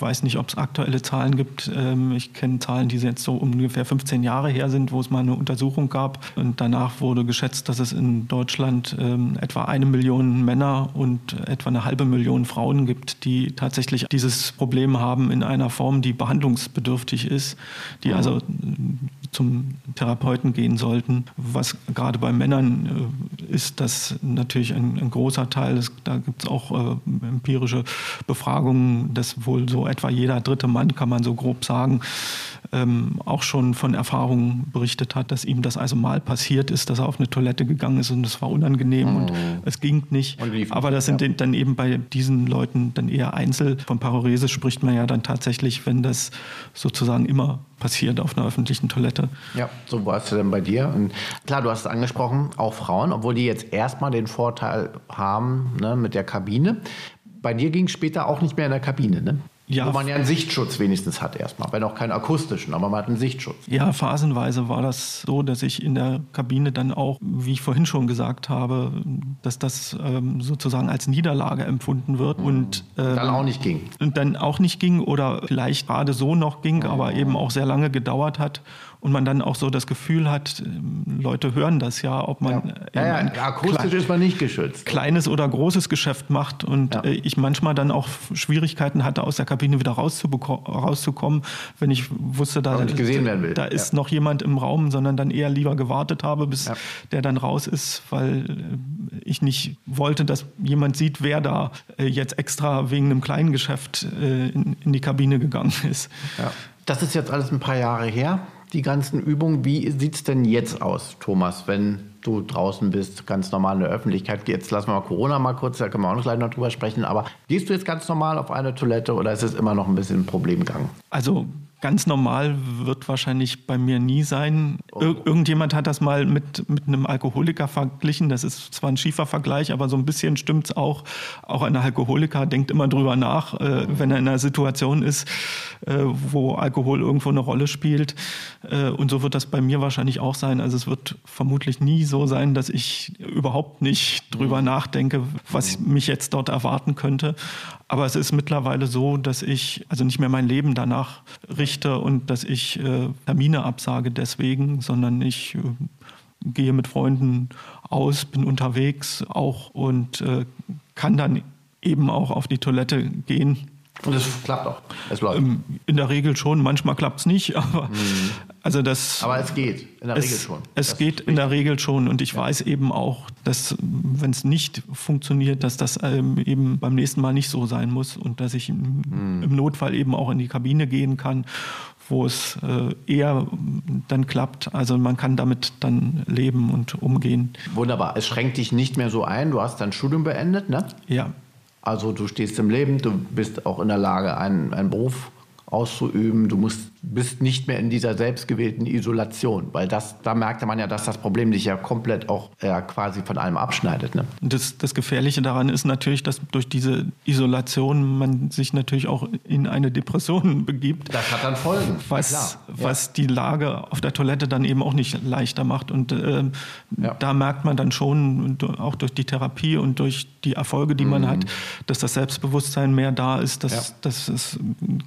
weiß nicht, ob es aktuelle Zahlen gibt. Ähm, ich kenne Zahlen, die jetzt so ungefähr 15 Jahre her sind, wo es mal eine Untersuchung gab. Und danach wurde geschätzt, dass es in Deutschland ähm, etwa eine Million Männer und etwa eine halbe Million Frauen gibt, die tatsächlich dieses Problem haben in einer Form, die behandlungsbedürftig ist, die also zum Therapeuten gehen sollten, was gerade bei Männern ist das natürlich ein, ein großer Teil. Das, da gibt es auch äh, empirische Befragungen, dass wohl so etwa jeder dritte Mann, kann man so grob sagen, ähm, auch schon von Erfahrungen berichtet hat, dass ihm das also mal passiert ist, dass er auf eine Toilette gegangen ist und es war unangenehm mhm. und es ging nicht. Aber das sind ja. dann eben bei diesen Leuten dann eher Einzel. Von Parorese spricht man ja dann tatsächlich, wenn das sozusagen immer passiert auf einer öffentlichen Toilette. Ja, so war es denn bei dir. Und klar, du hast es angesprochen, auch Frauen, obwohl die jetzt erstmal den Vorteil haben ne, mit der Kabine. Bei dir ging es später auch nicht mehr in der Kabine, ne? Ja, Wo man ja einen Sichtschutz wenigstens hat erstmal, wenn auch keinen akustischen, aber man hat einen Sichtschutz. Ja, phasenweise war das so, dass ich in der Kabine dann auch, wie ich vorhin schon gesagt habe, dass das ähm, sozusagen als Niederlage empfunden wird mhm. und ähm, dann auch nicht ging. Und dann auch nicht ging oder vielleicht gerade so noch ging, mhm. aber eben auch sehr lange gedauert hat und man dann auch so das Gefühl hat, ähm, Leute hören das ja, ob man ja. Ja, ja, akustisch ist man nicht geschützt. Kleines oder großes Geschäft macht und äh, ich manchmal dann auch Schwierigkeiten hatte, aus der Kabine wieder rauszukommen, wenn ich wusste, da, da ist noch jemand im Raum, sondern dann eher lieber gewartet habe, bis der dann raus ist, weil äh, ich nicht wollte, dass jemand sieht, wer da äh, jetzt extra wegen einem kleinen Geschäft in, in die Kabine gegangen ist. Das ist jetzt alles ein paar Jahre her die ganzen Übungen. Wie sieht es denn jetzt aus, Thomas, wenn du draußen bist, ganz normal in der Öffentlichkeit? Jetzt lassen wir mal Corona mal kurz, da können wir auch noch gleich noch drüber sprechen. Aber gehst du jetzt ganz normal auf eine Toilette oder ist es immer noch ein bisschen ein Problemgang? Also Ganz normal wird wahrscheinlich bei mir nie sein. Ir irgendjemand hat das mal mit, mit einem Alkoholiker verglichen. Das ist zwar ein schiefer Vergleich, aber so ein bisschen stimmt es auch. Auch ein Alkoholiker denkt immer drüber nach, äh, wenn er in einer Situation ist, äh, wo Alkohol irgendwo eine Rolle spielt. Äh, und so wird das bei mir wahrscheinlich auch sein. Also es wird vermutlich nie so sein, dass ich überhaupt nicht drüber nachdenke, was mich jetzt dort erwarten könnte. Aber es ist mittlerweile so, dass ich also nicht mehr mein Leben danach richte und dass ich äh, Termine absage deswegen, sondern ich äh, gehe mit Freunden aus, bin unterwegs auch und äh, kann dann eben auch auf die Toilette gehen und es klappt auch. Es läuft. Ähm, in der Regel schon. Manchmal klappt es nicht, aber mhm. Also das. Aber es geht in der es, Regel schon. Es das geht in der Regel schon. Und ich ja. weiß eben auch, dass wenn es nicht funktioniert, dass das ähm, eben beim nächsten Mal nicht so sein muss und dass ich im, mhm. im Notfall eben auch in die Kabine gehen kann, wo es äh, eher dann klappt. Also man kann damit dann leben und umgehen. Wunderbar. Es schränkt dich nicht mehr so ein. Du hast dein Studium beendet, ne? Ja. Also du stehst im Leben, du bist auch in der Lage, einen, einen Beruf auszuüben. Du musst bist nicht mehr in dieser selbstgewählten Isolation, weil das, da merkte man ja, dass das Problem dich ja komplett auch äh, quasi von allem abschneidet. Ne? Das, das Gefährliche daran ist natürlich, dass durch diese Isolation man sich natürlich auch in eine Depression begibt. Das hat dann Folgen. Was, ja. was die Lage auf der Toilette dann eben auch nicht leichter macht. Und äh, ja. da merkt man dann schon, auch durch die Therapie und durch die Erfolge, die mhm. man hat, dass das Selbstbewusstsein mehr da ist, dass, ja. dass es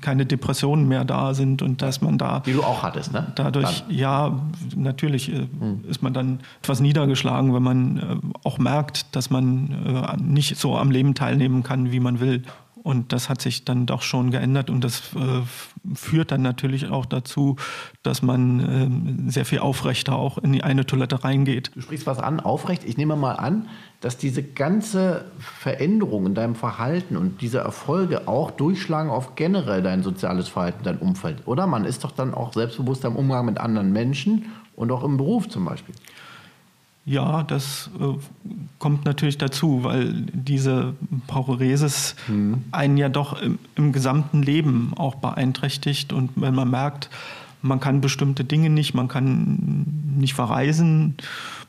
keine Depressionen mehr da sind und dass man da. Die du auch hattest, ne? Dadurch, dann. ja, natürlich äh, hm. ist man dann etwas niedergeschlagen, wenn man äh, auch merkt, dass man äh, nicht so am Leben teilnehmen kann, wie man will. Und das hat sich dann doch schon geändert und das äh, führt dann natürlich auch dazu, dass man äh, sehr viel aufrechter auch in die eine Toilette reingeht. Du sprichst was an, aufrecht. Ich nehme mal an, dass diese ganze Veränderung in deinem Verhalten und diese Erfolge auch durchschlagen auf generell dein soziales Verhalten, dein Umfeld, oder? Man ist doch dann auch selbstbewusster im Umgang mit anderen Menschen und auch im Beruf zum Beispiel. Ja, das äh, kommt natürlich dazu, weil diese Pauresis mhm. einen ja doch im, im, gesamten Leben auch beeinträchtigt. Und wenn man merkt, man kann bestimmte Dinge nicht, man kann nicht verreisen,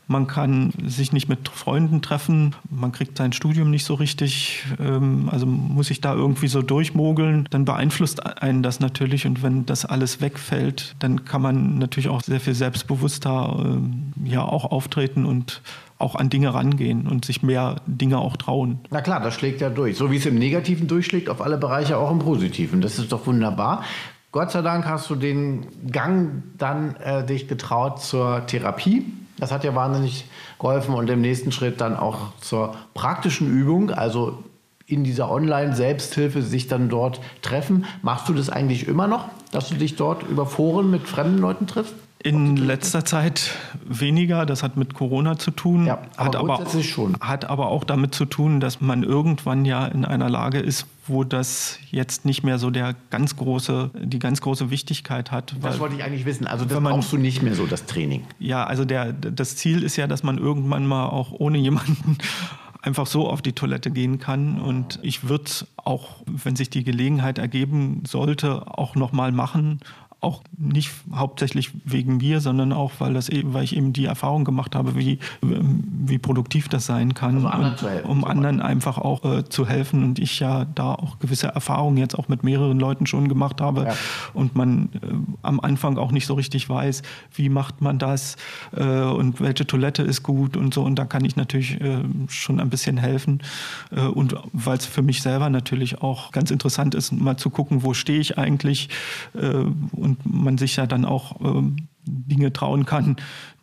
man kann sich nicht mit Freunden treffen, man kriegt sein Studium nicht so richtig, ähm, also muss sich da irgendwie so durchmogeln, dann beeinflusst einen das natürlich und wenn das alles wegfällt, dann kann man natürlich auch sehr viel selbstbewusster ähm, ja auch auftreten und auch an Dinge rangehen und sich mehr Dinge auch trauen. Na klar, das schlägt ja durch. So wie es im Negativen durchschlägt, auf alle Bereiche auch im Positiven. Das ist doch wunderbar. Gott sei Dank hast du den Gang dann äh, dich getraut zur Therapie. Das hat ja wahnsinnig geholfen und im nächsten Schritt dann auch zur praktischen Übung, also in dieser Online-Selbsthilfe sich dann dort treffen. Machst du das eigentlich immer noch, dass du dich dort über Foren mit fremden Leuten triffst? In letzter Zeit weniger, das hat mit Corona zu tun, Ja, aber hat, aber, schon. hat aber auch damit zu tun, dass man irgendwann ja in einer Lage ist, wo das jetzt nicht mehr so der ganz große, die ganz große Wichtigkeit hat. Das wollte ich eigentlich wissen. Also das man- brauchst du nicht mehr so, das Training. Ja, also der, das Ziel ist ja, dass man irgendwann mal auch ohne jemanden einfach so auf die Toilette gehen kann. Und ich würde auch, wenn sich die Gelegenheit ergeben sollte, auch nochmal machen. Auch nicht hauptsächlich wegen mir, sondern auch, weil, das, eben- weil ich eben die Erfahrung gemacht habe, wie, ähm, wie produktiv das sein kann. Also anderen und helfen, um anderen einfach auch äh, zu helfen. Und ich ja da auch gewisse Erfahrungen jetzt auch mit mehreren Leuten schon gemacht habe. Ja. Und man äh, am Anfang auch nicht so richtig weiß, wie macht man das äh, und welche Toilette ist gut und so. Und da kann ich natürlich äh, schon ein bisschen helfen. Äh, und weil es für mich selber natürlich auch ganz interessant ist, mal zu gucken, wo stehe ich eigentlich äh, und man sich ja dann auch ähm, Dinge trauen kann,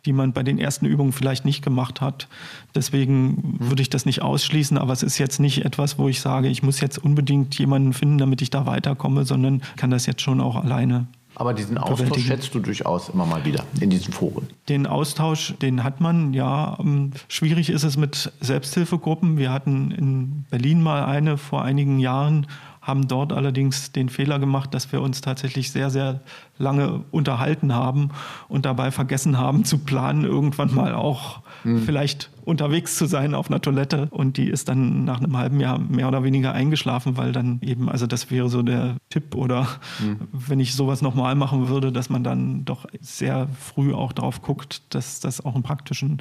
die man bei den ersten Übungen vielleicht nicht gemacht hat. Deswegen würde ich das nicht ausschließen, aber es ist jetzt nicht etwas, wo ich sage, ich muss jetzt unbedingt jemanden finden, damit ich da weiterkomme, sondern kann das jetzt schon auch alleine. Aber diesen Austausch schätzt du durchaus immer mal wieder in diesen Foren. Den Austausch, den hat man, ja. Ähm, Schwierig ist es mit Selbsthilfegruppen. Wir hatten in Berlin mal eine vor einigen Jahren, haben dort allerdings den Fehler gemacht, dass wir uns tatsächlich sehr, sehr lange unterhalten haben und dabei vergessen haben zu planen, irgendwann mal auch vielleicht unterwegs zu sein auf einer Toilette. Und die ist dann nach einem halben Jahr mehr oder weniger eingeschlafen, weil dann eben, also das wäre so der Tipp oder wenn ich sowas nochmal machen würde, dass man dann doch sehr früh auch darauf guckt, dass das auch einen praktischen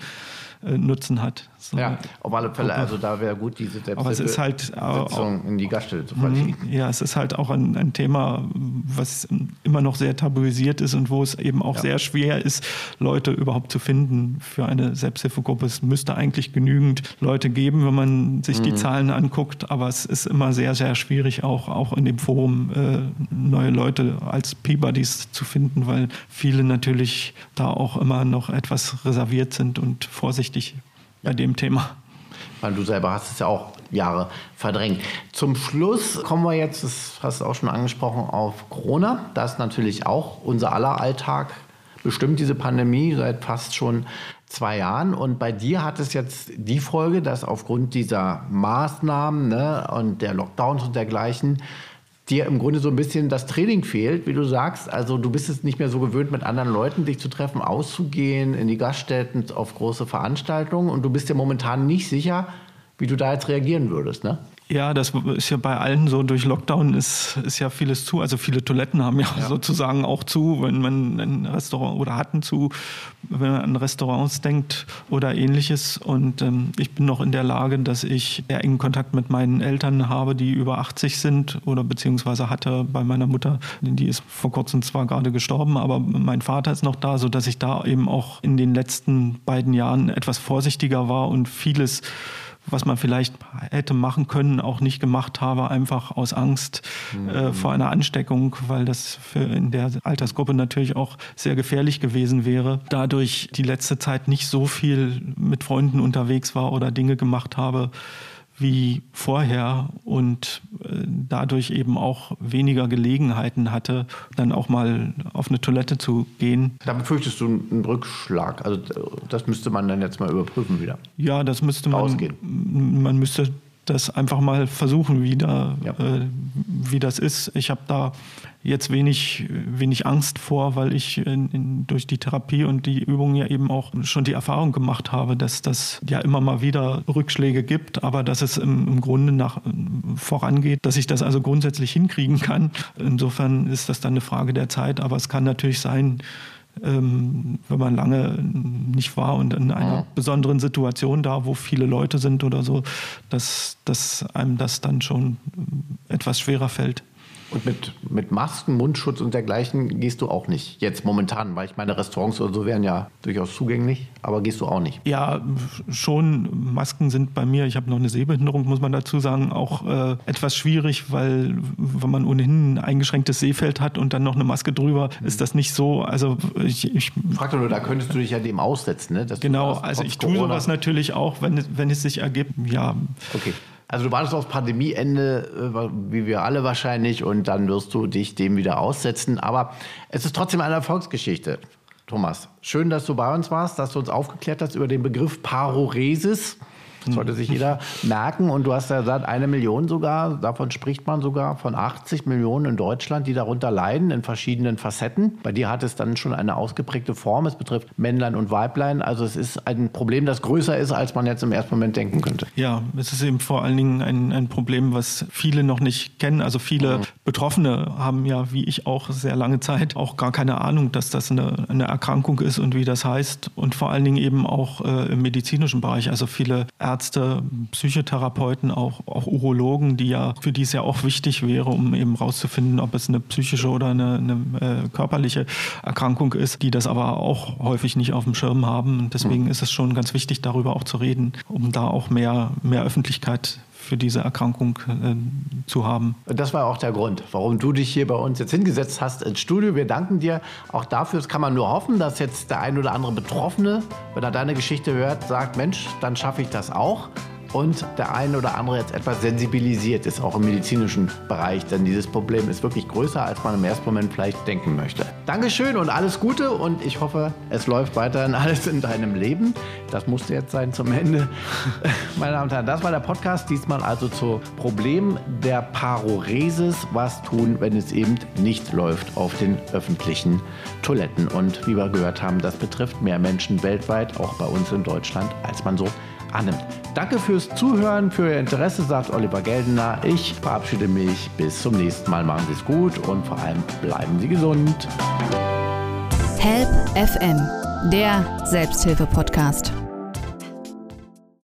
äh, Nutzen hat. So. Ja, auf alle Fälle. Also da wäre gut, diese Aber es ist halt auch- in die Gaststelle zu verlegen. Ja, es ist halt auch ein, ein Thema, was immer noch sehr tabuisiert ist und wo es eben auch Ja. sehr schwer ist, Leute überhaupt zu finden für eine Selbsthilfegruppe. Es müsste eigentlich genügend Leute geben, wenn man sich Mhm. die Zahlen anguckt, aber es ist immer sehr, sehr schwierig, auch, auch in dem Forum äh, neue Leute als P-Buddies zu finden, weil viele natürlich da auch immer noch etwas reserviert sind und vorsichtig bei dem Thema. Weil du selber hast es ja auch Jahre verdrängt. Zum Schluss kommen wir jetzt, das hast du auch schon angesprochen, auf Corona. Das ist natürlich auch unser aller Alltag bestimmt diese Pandemie seit fast schon zwei Jahren. Und bei dir hat es jetzt die Folge, dass aufgrund dieser Maßnahmen ne, und der Lockdowns und dergleichen dir im Grunde so ein bisschen das Training fehlt, wie du sagst. Also du bist es nicht mehr so gewöhnt, mit anderen Leuten dich zu treffen, auszugehen, in die Gaststätten, auf große Veranstaltungen. Und du bist dir momentan nicht sicher, wie du da jetzt reagieren würdest, ne? Ja, das ist ja bei allen so. Durch Lockdown ist, ist ja vieles zu. Also viele Toiletten haben ja, sozusagen auch zu, wenn man ein Restaurant oder hatten zu, wenn man an Restaurants denkt oder ähnliches. Und ähm, ich bin noch in der Lage, dass ich sehr engen Kontakt mit meinen Eltern habe, die über 80 sind oder beziehungsweise hatte bei meiner Mutter. Die ist vor kurzem zwar gerade gestorben, aber mein Vater ist noch da, sodass ich da eben auch in den letzten beiden Jahren etwas vorsichtiger war und vieles was man vielleicht hätte machen können, auch nicht gemacht habe, einfach aus Angst äh, vor einer Ansteckung, weil das für in der Altersgruppe natürlich auch sehr gefährlich gewesen wäre. Dadurch die letzte Zeit nicht so viel mit Freunden unterwegs war oder Dinge gemacht habe wie vorher und äh, dadurch eben auch weniger Gelegenheiten hatte, dann auch mal auf eine Toilette zu gehen. Da befürchtest du einen Rückschlag. Also das müsste man dann jetzt mal überprüfen wieder. Ja, das müsste man. Rausgehen. Man müsste das einfach mal versuchen, wie, da, Ja. äh, wie das ist. Ich habe da jetzt wenig, wenig Angst vor, weil ich in, in, durch die Therapie und die Übungen ja eben auch schon die Erfahrung gemacht habe, dass das ja immer mal wieder Rückschläge gibt, aber dass es im, im Grunde nach vorangeht, dass ich das also grundsätzlich hinkriegen kann. Insofern ist das dann eine Frage der Zeit, aber es kann natürlich sein, ähm, wenn man lange nicht war und in einer Ja. besonderen Situation da, wo viele Leute sind oder so, dass, dass einem das dann schon etwas schwerer fällt. Und mit, mit Masken, Mundschutz und dergleichen gehst du auch nicht. Jetzt momentan, weil ich meine, Restaurants oder so wären ja durchaus zugänglich, aber gehst du auch nicht. Ja, schon. Masken sind bei mir, ich habe noch eine Sehbehinderung, muss man dazu sagen, auch äh, etwas schwierig, weil wenn man ohnehin ein eingeschränktes Sehfeld hat und dann noch eine Maske drüber, ist das nicht so. Also ich, ich Frag doch nur, da könntest du dich ja dem aussetzen, ne? Dass genau, sagst, also ich tue sowas natürlich auch, wenn, es- wenn es sich ergibt. Ja, Okay. Also du wartest aufs Pandemieende, äh, wie wir alle wahrscheinlich, und dann wirst du dich dem wieder aussetzen. Aber es ist trotzdem eine Erfolgsgeschichte. Thomas, schön, dass du bei uns warst, dass du uns aufgeklärt hast über den Begriff Paroresis. Das sollte sich jeder merken. Und du hast ja gesagt, eine Million sogar, davon spricht man sogar von 80 Millionen in Deutschland, die darunter leiden, in verschiedenen Facetten. Bei dir hat es dann schon eine ausgeprägte Form. Es betrifft Männlein und Weiblein. Also es ist ein Problem, das größer ist, als man jetzt im ersten Moment denken könnte. Ja, es ist eben vor allen Dingen ein, ein Problem, was viele noch nicht kennen. Also viele mhm. Betroffene haben ja, wie ich auch, sehr lange Zeit auch gar keine Ahnung, dass das eine, eine Erkrankung ist und wie das heißt. Und vor allen Dingen eben auch äh, im medizinischen Bereich. Also viele Ärzte Ärzte, Psychotherapeuten, auch, auch Urologen, die ja, für die es ja auch wichtig wäre, um eben rauszufinden, ob es eine psychische oder eine, eine äh, körperliche Erkrankung ist, die das aber auch häufig nicht auf dem Schirm haben. Und deswegen mhm. ist es schon ganz wichtig, darüber auch zu reden, um da auch mehr, mehr Öffentlichkeit für diese Erkrankung äh, zu haben. Das war auch der Grund, warum du dich hier bei uns jetzt hingesetzt hast ins Studio. Wir danken dir auch dafür. Das kann man nur hoffen, dass jetzt der ein oder andere Betroffene, wenn er deine Geschichte hört, sagt, Mensch, dann schaffe ich das auch und der eine oder andere jetzt etwas sensibilisiert ist, auch im medizinischen Bereich, denn dieses Problem ist wirklich größer, als man im ersten Moment vielleicht denken möchte. Dankeschön und alles Gute und ich hoffe, es läuft weiterhin alles in deinem Leben. Das musste jetzt sein zum Ende. Meine Damen und Herren, das war der Podcast, diesmal also zu Problem der Paroresis. Was tun, wenn es eben nicht läuft auf den öffentlichen Toiletten? Und wie wir gehört haben, das betrifft mehr Menschen weltweit, auch bei uns in Deutschland, als man so annimmt. Danke fürs Zuhören, für Ihr Interesse, sagt Oliver Geldener. Ich verabschiede mich. Bis zum nächsten Mal. Machen Sie es gut und vor allem bleiben Sie gesund. Help FM, der Selbsthilfe-Podcast.